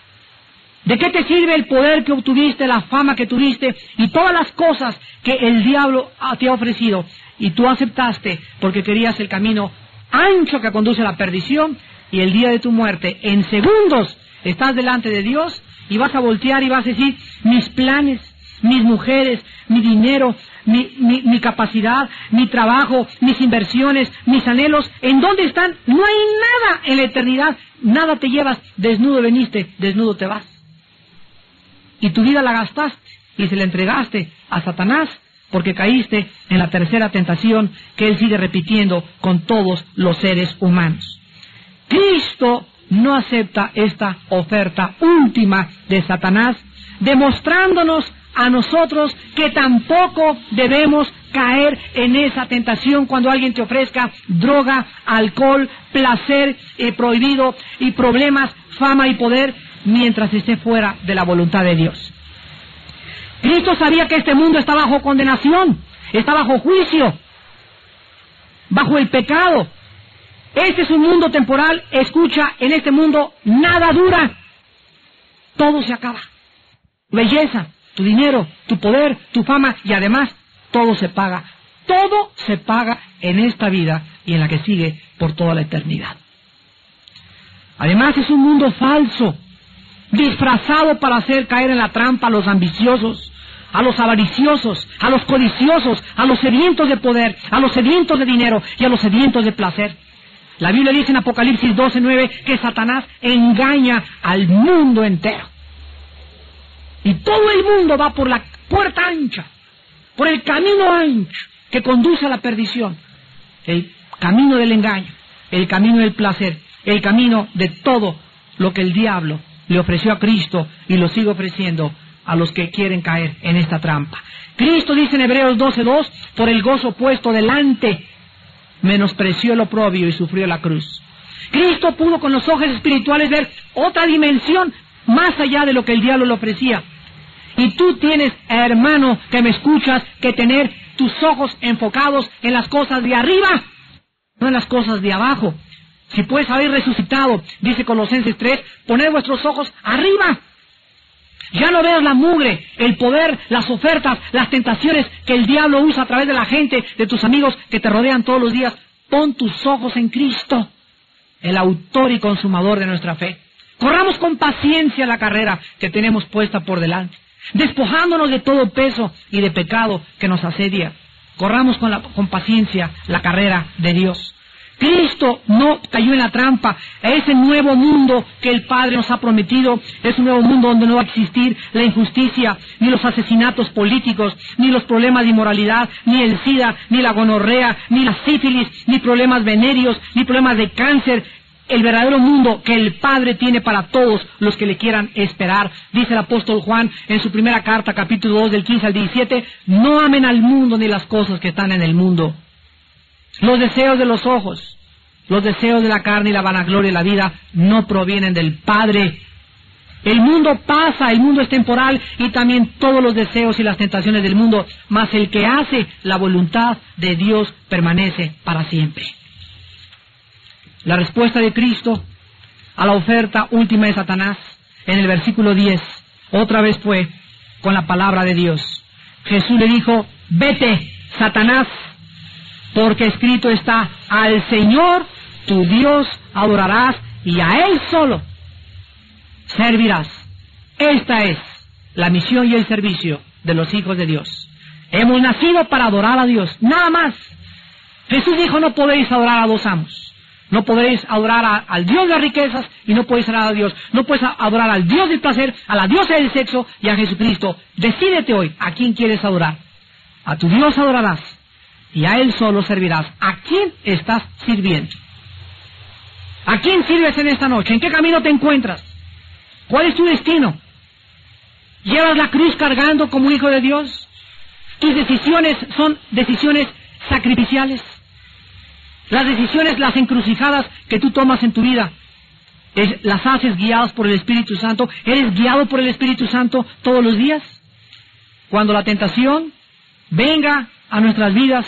¿De qué te sirve el poder que obtuviste, la fama que tuviste y todas las cosas que el diablo te ha ofrecido y tú aceptaste porque querías el camino ancho que conduce a la perdición y el día de tu muerte, en segundos, estás delante de Dios y vas a voltear y vas a decir, mis planes, mis mujeres, mi dinero, mi, capacidad, mi trabajo, mis inversiones, mis anhelos, ¿en dónde están? No hay nada en la eternidad, nada te llevas, desnudo veniste, desnudo te vas. Y tu vida la gastaste y se la entregaste a Satanás porque caíste en la tercera tentación que él sigue repitiendo con todos los seres humanos. Cristo no acepta esta oferta última de Satanás, demostrándonos a nosotros que tampoco debemos caer en esa tentación cuando alguien te ofrezca droga, alcohol, placer eh, prohibido y problemas, fama y poder mientras esté fuera de la voluntad de Dios. Cristo sabía que este mundo está bajo condenación, está bajo juicio, bajo el pecado. Este es un mundo temporal, escucha, en este mundo nada dura, todo se acaba. Belleza, tu dinero, tu poder, tu fama y además todo se paga. Todo se paga en esta vida y en la que sigue por toda la eternidad. Además es un mundo falso, disfrazado para hacer caer en la trampa a los ambiciosos, a los avariciosos, a los codiciosos, a los sedientos de poder, a los sedientos de dinero y a los sedientos de placer. La Biblia dice en Apocalipsis 12:9 que Satanás engaña al mundo entero. Y todo el mundo va por la puerta ancha, por el camino ancho que conduce a la perdición. El camino del engaño, el camino del placer, el camino de todo lo que el diablo le ofreció a Cristo y lo sigue ofreciendo a los que quieren caer en esta trampa. Cristo dice en Hebreos 12.2, por el gozo puesto delante, menospreció el oprobio y sufrió la cruz. Cristo pudo con los ojos espirituales ver otra dimensión más allá de lo que el diablo le ofrecía. Y tú tienes, hermano, que me escuchas, que tener tus ojos enfocados en las cosas de arriba, no en las cosas de abajo. Si puedes haber resucitado, dice Colosenses 3, poner vuestros ojos arriba. Ya no veas la mugre, el poder, las ofertas, las tentaciones que el diablo usa a través de la gente, de tus amigos que te rodean todos los días. Pon tus ojos en Cristo, el autor y consumador de nuestra fe. Corramos con paciencia la carrera que tenemos puesta por delante despojándonos de todo peso y de pecado que nos asedia, corramos con, la, con paciencia la carrera de Dios. Cristo no cayó en la trampa. Ese nuevo mundo que el Padre nos ha prometido es un nuevo mundo donde no va a existir la injusticia, ni los asesinatos políticos, ni los problemas de inmoralidad, ni el SIDA, ni la gonorrea, ni la sífilis, ni problemas venéreos, ni problemas de cáncer. El verdadero mundo que el Padre tiene para todos los que le quieran esperar. Dice el apóstol Juan en su primera carta, capítulo 2, del 15 al 17, no amen al mundo ni las cosas que están en el mundo. Los deseos de los ojos, los deseos de la carne y la vanagloria de la vida no provienen del Padre. El mundo pasa, el mundo es temporal y también todos los deseos y las tentaciones del mundo, mas el que hace la voluntad de Dios permanece para siempre. La respuesta de Cristo a la oferta última de Satanás en el versículo 10 otra vez fue con la palabra de Dios. Jesús le dijo, vete, Satanás, porque escrito está, al Señor tu Dios adorarás y a Él solo servirás. Esta es la misión y el servicio de los hijos de Dios. Hemos nacido para adorar a Dios, nada más. Jesús dijo, no podéis adorar a dos amos. No podéis adorar al Dios de las riquezas y no podéis adorar a Dios. No puedes adorar al Dios del placer, a la diosa del sexo y a Jesucristo. Decídete hoy a quién quieres adorar. A tu Dios adorarás y a Él solo servirás. ¿A quién estás sirviendo? ¿A quién sirves en esta noche? ¿En qué camino te encuentras? ¿Cuál es tu destino? ¿Llevas la cruz cargando como hijo de Dios? ¿Tus decisiones son decisiones sacrificiales? Las decisiones, las encrucijadas que tú tomas en tu vida, las haces guiadas por el Espíritu Santo. ¿Eres guiado por el Espíritu Santo todos los días? Cuando la tentación venga a nuestras vidas,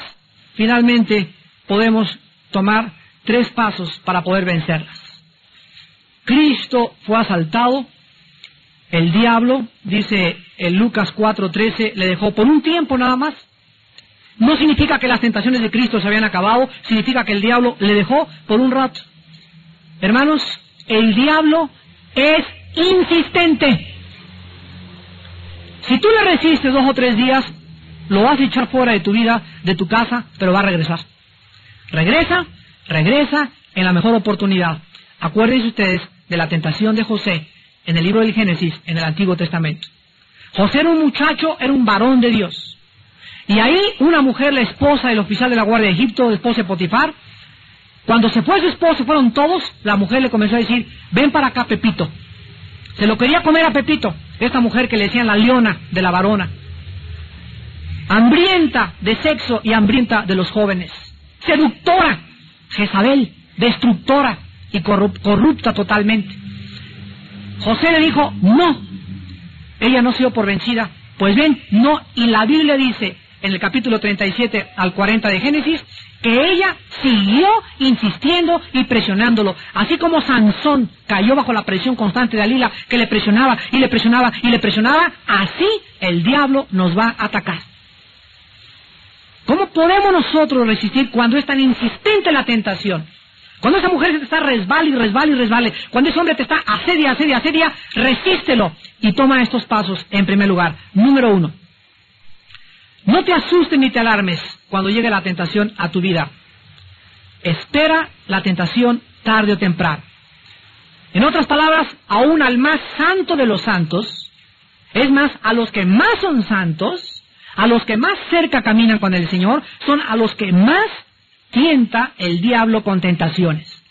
finalmente podemos tomar tres pasos para poder vencerlas. Cristo fue asaltado, el diablo, dice en Lucas 4:13, le dejó por un tiempo nada más. No significa que las tentaciones de Cristo se habían acabado, significa que el diablo le dejó por un rato. Hermanos, el diablo es insistente. Si tú le resistes dos o tres días, lo vas a echar fuera de tu vida, de tu casa, pero va a regresar. Regresa, regresa en la mejor oportunidad. Acuérdense ustedes de la tentación de José en el libro del Génesis, en el Antiguo Testamento. José era un muchacho, era un varón de Dios. Y ahí una mujer, la esposa del oficial de la Guardia de Egipto, el esposo de Potifar, cuando se fue su esposo, fueron todos, la mujer le comenzó a decir, ven para acá, Pepito. Se lo quería comer a Pepito, esta mujer que le decían la leona de la varona. Hambrienta de sexo y hambrienta de los jóvenes. Seductora, Jezabel, destructora y corrupta totalmente. José le dijo, no. Ella no se dio por vencida. Pues ven, no. Y la Biblia dice, en el capítulo 37 al 40 de Génesis, que ella siguió insistiendo y presionándolo. Así como Sansón cayó bajo la presión constante de Alila, que le presionaba y le presionaba y le presionaba, así el diablo nos va a atacar. ¿Cómo podemos nosotros resistir cuando es tan insistente la tentación? Cuando esa mujer se te está resbale y resbale y resbale, cuando ese hombre te está asedia, asedia, asedia, resístelo y toma estos pasos en primer lugar. Número uno, no te asustes ni te alarmes cuando llegue la tentación a tu vida. Espera la tentación tarde o temprano. En otras palabras, aún al más santo de los santos, es más, a los que más son santos, a los que más cerca caminan con el Señor, son a los que más tienta el diablo con tentaciones.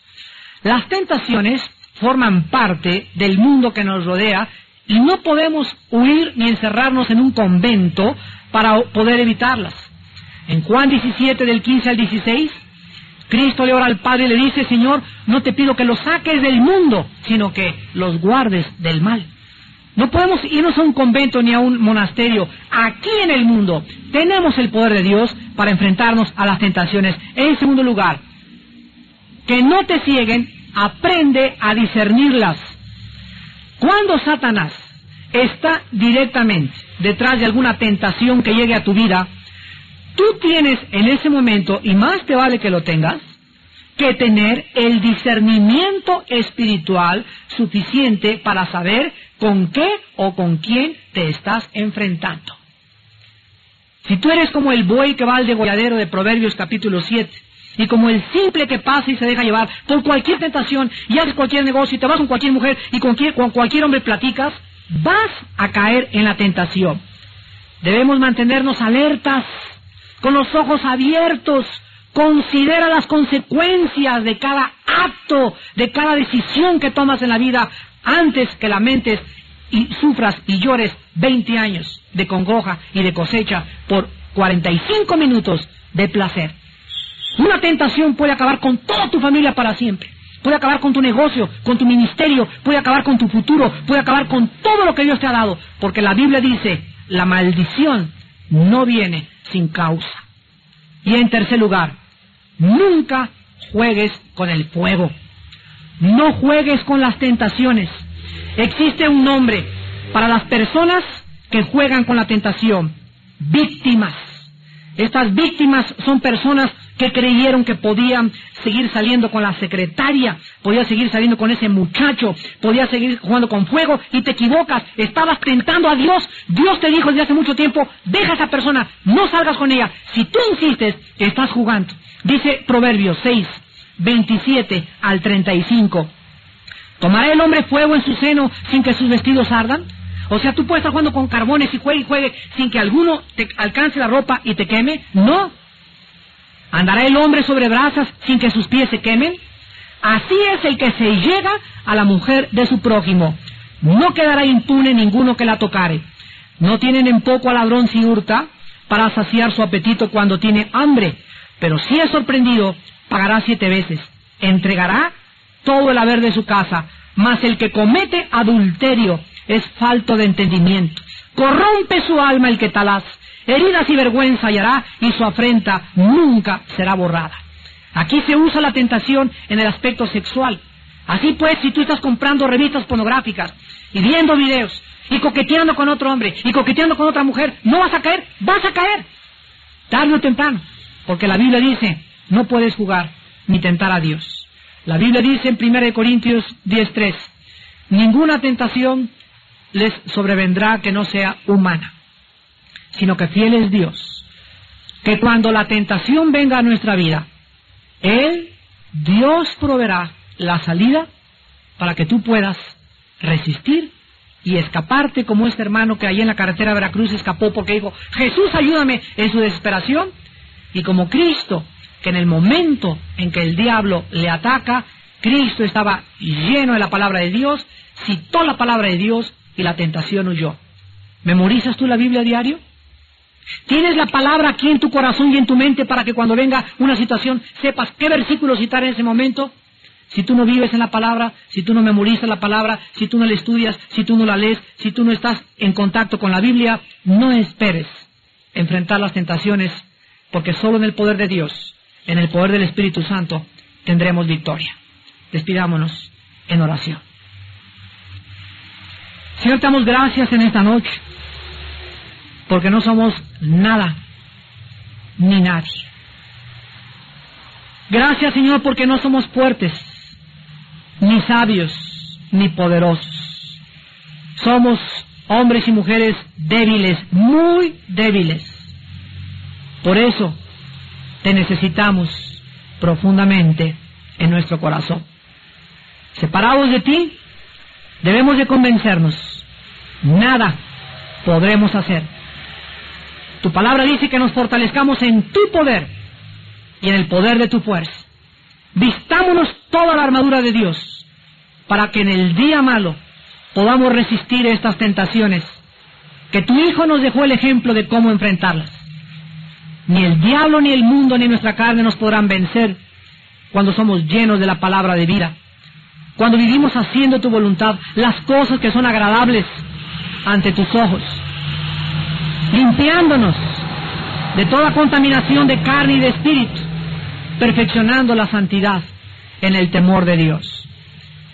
Las tentaciones forman parte del mundo que nos rodea y no podemos huir ni encerrarnos en un convento para poder evitarlas. En Juan 17 del 15 al 16, Cristo le ora al Padre y le dice, Señor, no te pido que los saques del mundo, sino que los guardes del mal. No podemos irnos a un convento ni a un monasterio. Aquí en el mundo tenemos el poder de Dios para enfrentarnos a las tentaciones. En segundo lugar, que no te cieguen, aprende a discernirlas. Cuando Satanás está directamente detrás de alguna tentación que llegue a tu vida, tú tienes en ese momento, y más te vale que lo tengas, que tener el discernimiento espiritual suficiente para saber con qué o con quién te estás enfrentando. Si tú eres como el buey que va al degolladero de Proverbios capítulo 7, y como el simple que pasa y se deja llevar por cualquier tentación, y haces cualquier negocio, y te vas con cualquier mujer, y con, con cualquier hombre platicas, vas a caer en la tentación. Debemos mantenernos alertas, con los ojos abiertos, considera las consecuencias de cada acto, de cada decisión que tomas en la vida, antes que lamentes y sufras y llores 20 años de congoja y de cosecha por 45 minutos de placer. Una tentación puede acabar con toda tu familia para siempre. Puede acabar con tu negocio, con tu ministerio, puede acabar con tu futuro, puede acabar con todo lo que Dios te ha dado. Porque la Biblia dice, la maldición no viene sin causa. Y en tercer lugar, nunca juegues con el fuego. No juegues con las tentaciones. Existe un nombre para las personas que juegan con la tentación. Víctimas. Estas víctimas son personas que creyeron que podían seguir saliendo con la secretaria, podía seguir saliendo con ese muchacho, podía seguir jugando con fuego y te equivocas, estabas tentando a Dios, Dios te dijo desde hace mucho tiempo, deja a esa persona, no salgas con ella, si tú insistes, estás jugando. Dice Proverbios 6, 27 al 35. ¿Tomará el hombre fuego en su seno sin que sus vestidos ardan? O sea, tú puedes estar jugando con carbones y juegue y juegue sin que alguno te alcance la ropa y te queme. No. ¿Andará el hombre sobre brasas sin que sus pies se quemen? Así es el que se llega a la mujer de su prójimo. No quedará impune ninguno que la tocare. No tienen en poco al ladrón si hurta para saciar su apetito cuando tiene hambre. Pero si es sorprendido, pagará siete veces. Entregará todo el haber de su casa. Mas el que comete adulterio es falto de entendimiento. Corrompe su alma el que talaz. Heridas y vergüenza hallará y su afrenta nunca será borrada. Aquí se usa la tentación en el aspecto sexual. Así pues, si tú estás comprando revistas pornográficas y viendo videos y coqueteando con otro hombre y coqueteando con otra mujer, no vas a caer, vas a caer. Tarde o temprano. Porque la Biblia dice, no puedes jugar ni tentar a Dios. La Biblia dice en 1 Corintios 10.3, ninguna tentación les sobrevendrá que no sea humana, sino que fiel es Dios. Que cuando la tentación venga a nuestra vida, Él, Dios proveerá la salida para que tú puedas resistir y escaparte como este hermano que allí en la carretera de Veracruz escapó porque dijo, Jesús ayúdame en su desesperación y como Cristo, que en el momento en que el diablo le ataca, Cristo estaba lleno de la palabra de Dios, citó la palabra de Dios y la tentación huyó. ¿Memorizas tú la Biblia a diario? ¿Tienes la palabra aquí en tu corazón y en tu mente para que cuando venga una situación sepas qué versículo citar en ese momento? Si tú no vives en la palabra, si tú no memorizas la palabra, si tú no la estudias, si tú no la lees, si tú no estás en contacto con la Biblia, no esperes enfrentar las tentaciones porque solo en el poder de Dios, en el poder del Espíritu Santo, tendremos victoria. Despidámonos en oración. Señor, te damos gracias en esta noche, porque no somos nada ni nadie. Gracias, Señor, porque no somos fuertes, ni sabios, ni poderosos. Somos hombres y mujeres débiles, muy débiles. Por eso te necesitamos profundamente en nuestro corazón. Separados de ti, debemos de convencernos, nada podremos hacer. Tu palabra dice que nos fortalezcamos en tu poder y en el poder de tu fuerza. Vistámonos toda la armadura de Dios para que en el día malo podamos resistir estas tentaciones, que tu Hijo nos dejó el ejemplo de cómo enfrentarlas. Ni el diablo, ni el mundo, ni nuestra carne nos podrán vencer cuando somos llenos de la palabra de vida. Cuando vivimos haciendo tu voluntad, las cosas que son agradables ante tus ojos. Limpiándonos de toda contaminación de carne y de espíritu, perfeccionando la santidad en el temor de Dios.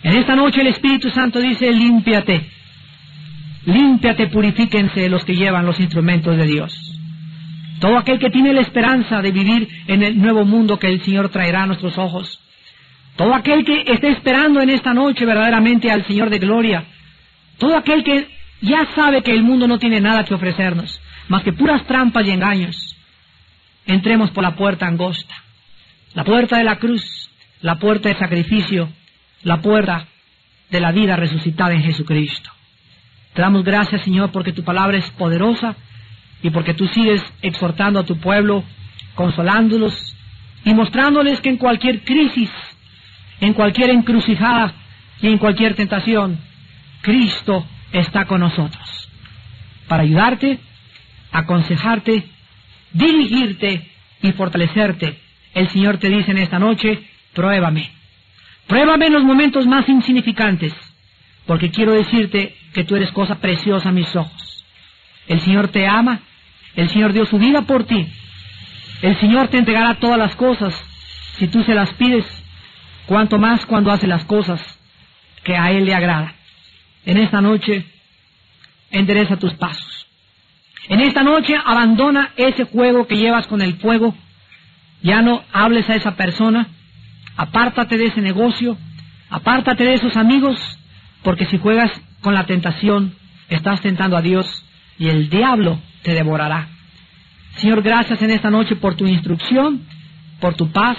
En esta noche el Espíritu Santo dice, límpiate, límpiate, purifíquense los que llevan los instrumentos de Dios. Todo aquel que tiene la esperanza de vivir en el nuevo mundo que el Señor traerá a nuestros ojos. Todo aquel que esté esperando en esta noche verdaderamente al Señor de gloria. Todo aquel que ya sabe que el mundo no tiene nada que ofrecernos. más que puras trampas y engaños. Entremos por la puerta angosta, la puerta de la cruz, la puerta del sacrificio, la puerta de la vida resucitada en Jesucristo. Te damos gracias, Señor, porque tu palabra es poderosa y porque tú sigues exhortando a tu pueblo, consolándolos y mostrándoles que en cualquier crisis, en cualquier encrucijada y en cualquier tentación, Cristo está con nosotros para ayudarte, aconsejarte, dirigirte y fortalecerte. El Señor te dice en esta noche, pruébame. Pruébame en los momentos más insignificantes, porque quiero decirte que tú eres cosa preciosa a mis ojos. El Señor te ama, el Señor dio su vida por ti. El Señor te entregará todas las cosas si tú se las pides, cuanto más cuando hace las cosas que a Él le agrada. En esta noche, endereza tus pasos. En esta noche, abandona ese juego que llevas con el fuego. Ya no hables a esa persona. Apártate de ese negocio. Apártate de esos amigos. Porque si juegas con la tentación, estás tentando a Dios y el diablo te devorará. Señor, gracias en esta noche por tu instrucción, por tu paz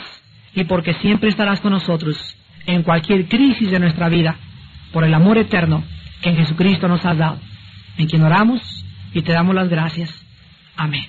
y porque siempre estarás con nosotros en cualquier crisis de nuestra vida, por el amor eterno que en Jesucristo nos has dado, en quien oramos y te damos las gracias. Amén.